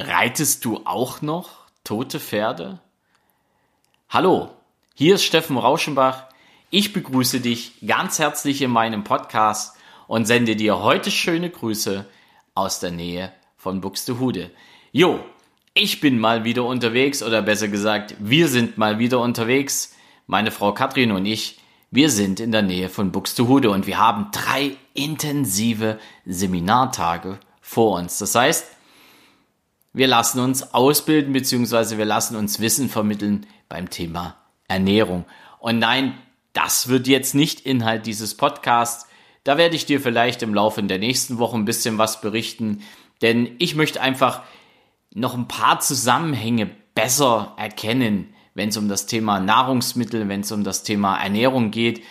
Reitest du auch noch tote Pferde? Hallo, hier ist Steffen Rauschenbach. Ich begrüße dich ganz herzlich in meinem Podcast und sende dir heute schöne Grüße aus der Nähe von Buxtehude. Jo, ich bin mal wieder unterwegs oder besser gesagt, wir sind mal wieder unterwegs. Meine Frau Katrin und ich, wir sind in der Nähe von Buxtehude und wir haben drei intensive Seminartage vor uns. Das heißt, wir lassen uns ausbilden bzw. wir lassen uns Wissen vermitteln beim Thema Ernährung. Und nein, das wird jetzt nicht Inhalt dieses Podcasts. Da werde ich dir vielleicht im Laufe der nächsten Woche ein bisschen was berichten, denn ich möchte einfach noch ein paar Zusammenhänge besser erkennen, wenn es um das Thema Nahrungsmittel, wenn es um das Thema Ernährung geht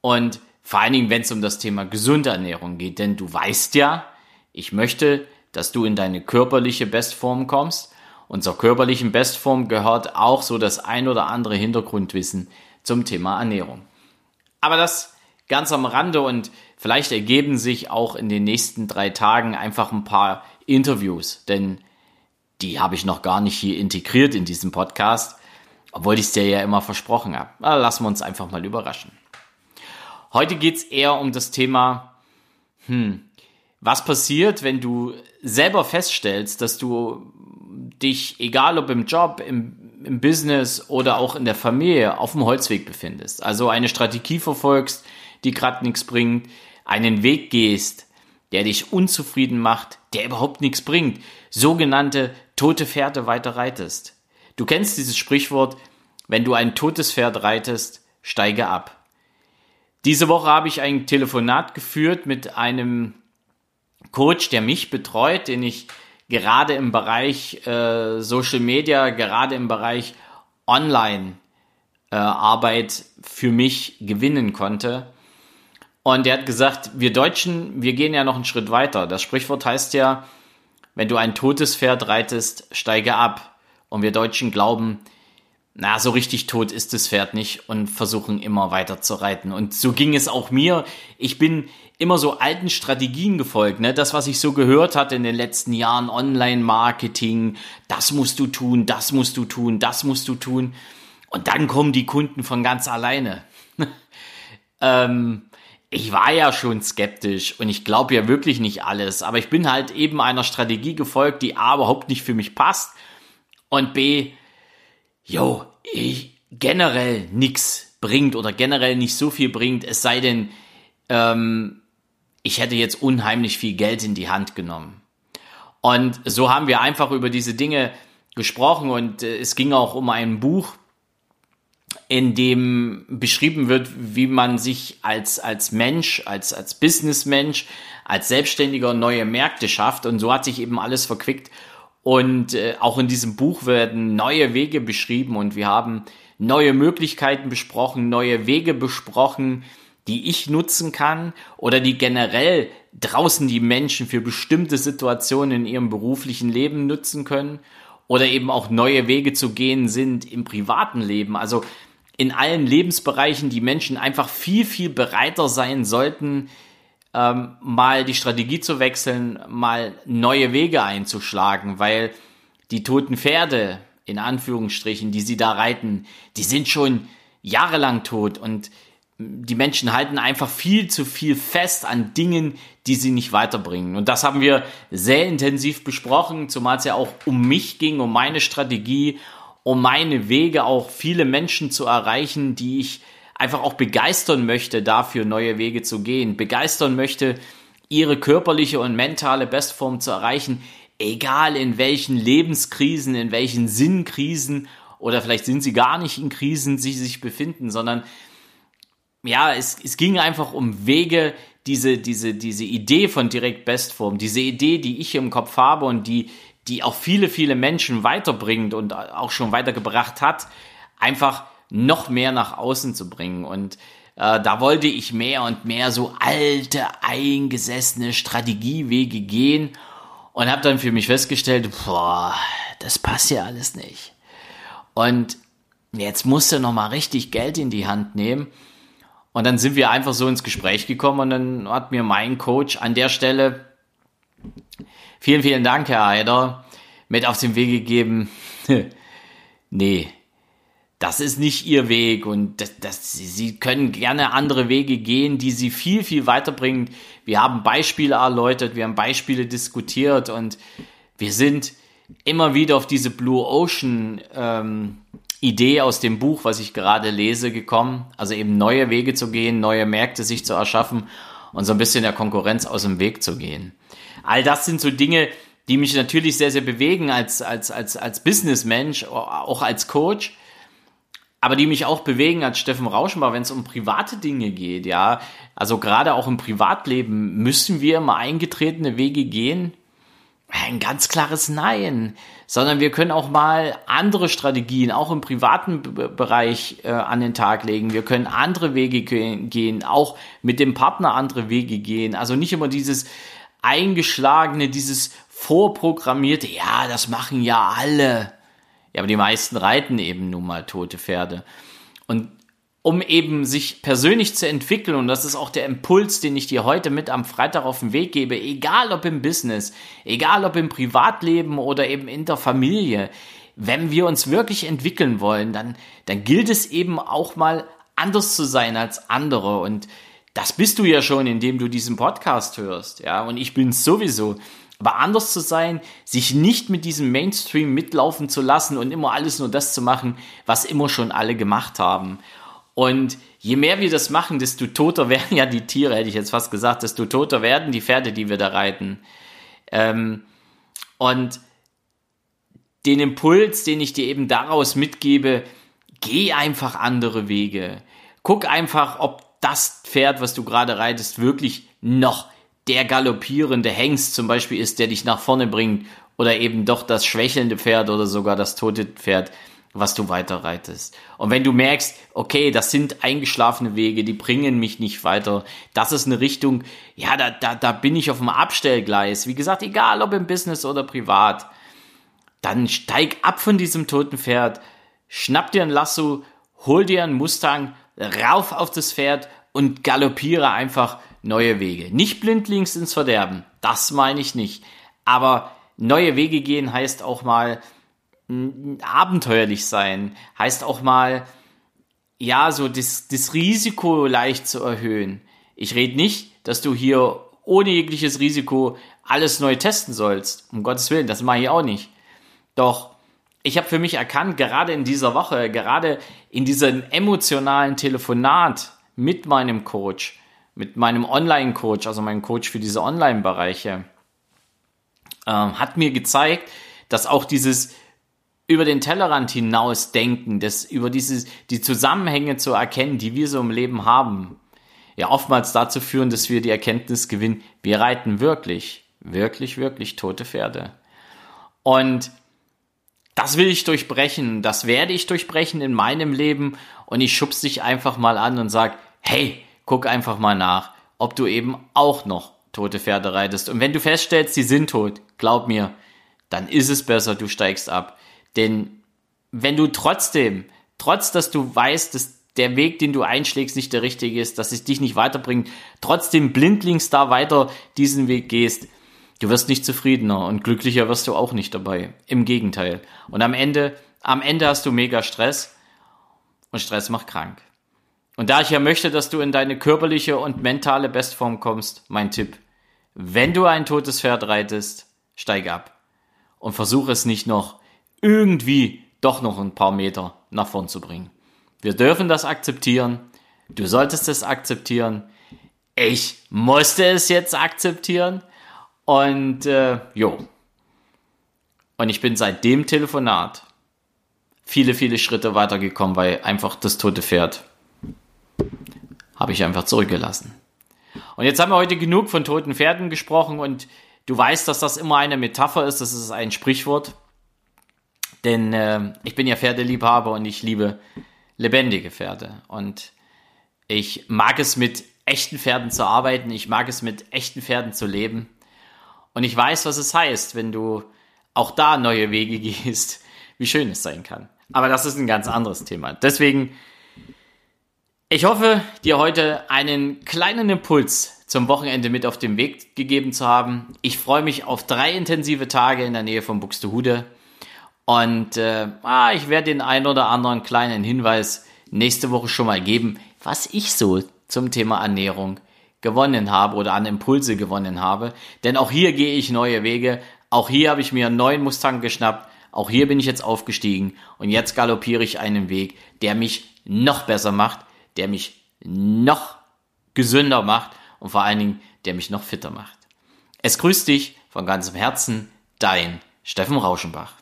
und vor allen Dingen, wenn es um das Thema gesunde Ernährung geht. Denn du weißt ja, ich möchte dass du in deine körperliche Bestform kommst. Und zur körperlichen Bestform gehört auch so das ein oder andere Hintergrundwissen zum Thema Ernährung. Aber das ganz am Rande und vielleicht ergeben sich auch in den nächsten drei Tagen einfach ein paar Interviews, denn die habe ich noch gar nicht hier integriert in diesem Podcast, obwohl ich es dir ja immer versprochen habe. Aber lassen wir uns einfach mal überraschen. Heute geht es eher um das Thema, hm, was passiert, wenn du selber feststellst, dass du dich, egal ob im Job, im, im Business oder auch in der Familie, auf dem Holzweg befindest. Also eine Strategie verfolgst, die gerade nichts bringt, einen Weg gehst, der dich unzufrieden macht, der überhaupt nichts bringt, sogenannte tote Pferde weiter reitest. Du kennst dieses Sprichwort, wenn du ein totes Pferd reitest, steige ab. Diese Woche habe ich ein Telefonat geführt mit einem Coach, der mich betreut, den ich gerade im Bereich äh, Social Media, gerade im Bereich Online äh, für mich gewinnen konnte. Und er hat gesagt, wir Deutschen, wir gehen ja noch einen Schritt weiter. Das Sprichwort heißt ja, wenn du ein totes Pferd reitest, steige ab. Und wir Deutschen glauben, na, so richtig tot ist das Pferd nicht und versuchen immer weiter zu reiten. Und so ging es auch mir. Ich bin immer so alten Strategien gefolgt, ne? Das, was ich so gehört hatte in den letzten Jahren, Online-Marketing, das musst du tun, das musst du tun, das musst du tun. Und dann kommen die Kunden von ganz alleine. ähm, ich war ja schon skeptisch und ich glaube ja wirklich nicht alles, aber ich bin halt eben einer Strategie gefolgt, die A überhaupt nicht für mich passt und B jo, ich generell nichts bringt oder generell nicht so viel bringt, es sei denn, ähm, ich hätte jetzt unheimlich viel Geld in die Hand genommen. Und so haben wir einfach über diese Dinge gesprochen und äh, es ging auch um ein Buch, in dem beschrieben wird, wie man sich als, als Mensch, als, als Businessmensch, als Selbstständiger neue Märkte schafft. Und so hat sich eben alles verquickt. Und äh, auch in diesem Buch werden neue Wege beschrieben und wir haben neue Möglichkeiten besprochen, neue Wege besprochen, die ich nutzen kann oder die generell draußen die Menschen für bestimmte Situationen in ihrem beruflichen Leben nutzen können oder eben auch neue Wege zu gehen sind im privaten Leben. Also in allen Lebensbereichen die Menschen einfach viel, viel bereiter sein sollten, ähm, mal die Strategie zu wechseln, mal neue Wege einzuschlagen, weil die toten Pferde, in Anführungsstrichen, die sie da reiten, die sind schon jahrelang tot und die Menschen halten einfach viel zu viel fest an Dingen, die sie nicht weiterbringen. Und das haben wir sehr intensiv besprochen, zumal es ja auch um mich ging, um meine Strategie, um meine Wege, auch viele Menschen zu erreichen, die ich einfach auch begeistern möchte, dafür neue Wege zu gehen, begeistern möchte, ihre körperliche und mentale Bestform zu erreichen, egal in welchen Lebenskrisen, in welchen Sinnkrisen oder vielleicht sind sie gar nicht in Krisen, sie sich befinden, sondern ja, es, es ging einfach um Wege, diese, diese, diese Idee von Direkt Bestform, diese Idee, die ich im Kopf habe und die, die auch viele, viele Menschen weiterbringt und auch schon weitergebracht hat, einfach noch mehr nach außen zu bringen. Und äh, da wollte ich mehr und mehr so alte, eingesessene Strategiewege gehen und habe dann für mich festgestellt, boah, das passt ja alles nicht. Und jetzt musste noch mal richtig Geld in die Hand nehmen. Und dann sind wir einfach so ins Gespräch gekommen und dann hat mir mein Coach an der Stelle, vielen, vielen Dank, Herr Heider, mit auf den Weg gegeben, nee, das ist nicht ihr Weg und das, das, sie können gerne andere Wege gehen, die sie viel, viel weiterbringen. Wir haben Beispiele erläutert, wir haben Beispiele diskutiert und wir sind immer wieder auf diese Blue Ocean ähm, Idee aus dem Buch, was ich gerade lese, gekommen. Also eben neue Wege zu gehen, neue Märkte sich zu erschaffen und so ein bisschen der Konkurrenz aus dem Weg zu gehen. All das sind so Dinge, die mich natürlich sehr, sehr bewegen als, als, als, als Businessmensch, auch als Coach aber die mich auch bewegen als Steffen Rauschenbach, wenn es um private Dinge geht, ja. Also gerade auch im Privatleben müssen wir immer eingetretene Wege gehen. Ein ganz klares Nein. Sondern wir können auch mal andere Strategien, auch im privaten Bereich äh, an den Tag legen. Wir können andere Wege gehen, auch mit dem Partner andere Wege gehen. Also nicht immer dieses eingeschlagene, dieses vorprogrammierte, ja, das machen ja alle. Ja, aber die meisten reiten eben nun mal tote Pferde. Und um eben sich persönlich zu entwickeln, und das ist auch der Impuls, den ich dir heute mit am Freitag auf den Weg gebe, egal ob im Business, egal ob im Privatleben oder eben in der Familie, wenn wir uns wirklich entwickeln wollen, dann, dann gilt es eben auch mal anders zu sein als andere. Und das bist du ja schon, indem du diesen Podcast hörst, ja. Und ich bin sowieso aber anders zu sein, sich nicht mit diesem Mainstream mitlaufen zu lassen und immer alles nur das zu machen, was immer schon alle gemacht haben. Und je mehr wir das machen, desto toter werden ja die Tiere, hätte ich jetzt fast gesagt, desto toter werden die Pferde, die wir da reiten. Ähm, und den Impuls, den ich dir eben daraus mitgebe, geh einfach andere Wege. Guck einfach, ob das Pferd, was du gerade reitest, wirklich noch der galoppierende Hengst zum Beispiel ist, der dich nach vorne bringt oder eben doch das schwächelnde Pferd oder sogar das tote Pferd, was du weiter reitest. Und wenn du merkst, okay, das sind eingeschlafene Wege, die bringen mich nicht weiter, das ist eine Richtung, ja, da, da, da bin ich auf dem Abstellgleis. Wie gesagt, egal ob im Business oder privat, dann steig ab von diesem toten Pferd, schnapp dir ein Lasso, hol dir einen Mustang, rauf auf das Pferd und galoppiere einfach neue Wege. Nicht blindlings ins Verderben, das meine ich nicht. Aber neue Wege gehen heißt auch mal abenteuerlich sein, heißt auch mal, ja, so das, das Risiko leicht zu erhöhen. Ich rede nicht, dass du hier ohne jegliches Risiko alles neu testen sollst. Um Gottes Willen, das mache ich auch nicht. Doch ich habe für mich erkannt, gerade in dieser Woche, gerade in diesem emotionalen Telefonat mit meinem Coach, mit meinem Online-Coach, also meinem Coach für diese Online-Bereiche, ähm, hat mir gezeigt, dass auch dieses über den Tellerrand hinaus denken, das über dieses, die Zusammenhänge zu erkennen, die wir so im Leben haben, ja oftmals dazu führen, dass wir die Erkenntnis gewinnen, wir reiten wirklich, wirklich, wirklich tote Pferde. Und das will ich durchbrechen, das werde ich durchbrechen in meinem Leben und ich schubs dich einfach mal an und sag, hey, guck einfach mal nach, ob du eben auch noch tote Pferde reitest. Und wenn du feststellst, die sind tot, glaub mir, dann ist es besser, du steigst ab. Denn wenn du trotzdem, trotz dass du weißt, dass der Weg, den du einschlägst, nicht der richtige ist, dass es dich nicht weiterbringt, trotzdem blindlings da weiter diesen Weg gehst, du wirst nicht zufriedener und glücklicher wirst du auch nicht dabei. Im Gegenteil. Und am Ende, am Ende hast du mega Stress und Stress macht krank. Und da ich ja möchte, dass du in deine körperliche und mentale Bestform kommst, mein Tipp. Wenn du ein totes Pferd reitest, steig ab. Und versuch es nicht noch irgendwie doch noch ein paar Meter nach vorn zu bringen. Wir dürfen das akzeptieren. Du solltest es akzeptieren. Ich musste es jetzt akzeptieren. Und äh, jo. Und ich bin seit dem Telefonat viele, viele Schritte weitergekommen, weil einfach das tote Pferd habe ich einfach zurückgelassen. Und jetzt haben wir heute genug von toten Pferden gesprochen und du weißt, dass das immer eine Metapher ist, das ist ein Sprichwort. Denn äh, ich bin ja Pferdeliebhaber und ich liebe lebendige Pferde. Und ich mag es mit echten Pferden zu arbeiten, ich mag es mit echten Pferden zu leben. Und ich weiß, was es heißt, wenn du auch da neue Wege gehst, wie schön es sein kann. Aber das ist ein ganz anderes Thema. Deswegen ich hoffe, dir heute einen kleinen Impuls zum Wochenende mit auf den Weg gegeben zu haben. Ich freue mich auf drei intensive Tage in der Nähe von Buxtehude. Und äh, ah, ich werde den ein oder anderen kleinen Hinweis nächste Woche schon mal geben, was ich so zum Thema Ernährung gewonnen habe oder an Impulse gewonnen habe. Denn auch hier gehe ich neue Wege. Auch hier habe ich mir einen neuen Mustang geschnappt. Auch hier bin ich jetzt aufgestiegen und jetzt galoppiere ich einen Weg, der mich noch besser macht, der mich noch gesünder macht und vor allen Dingen, der mich noch fitter macht. Es grüßt dich von ganzem Herzen, dein Steffen Rauschenbach.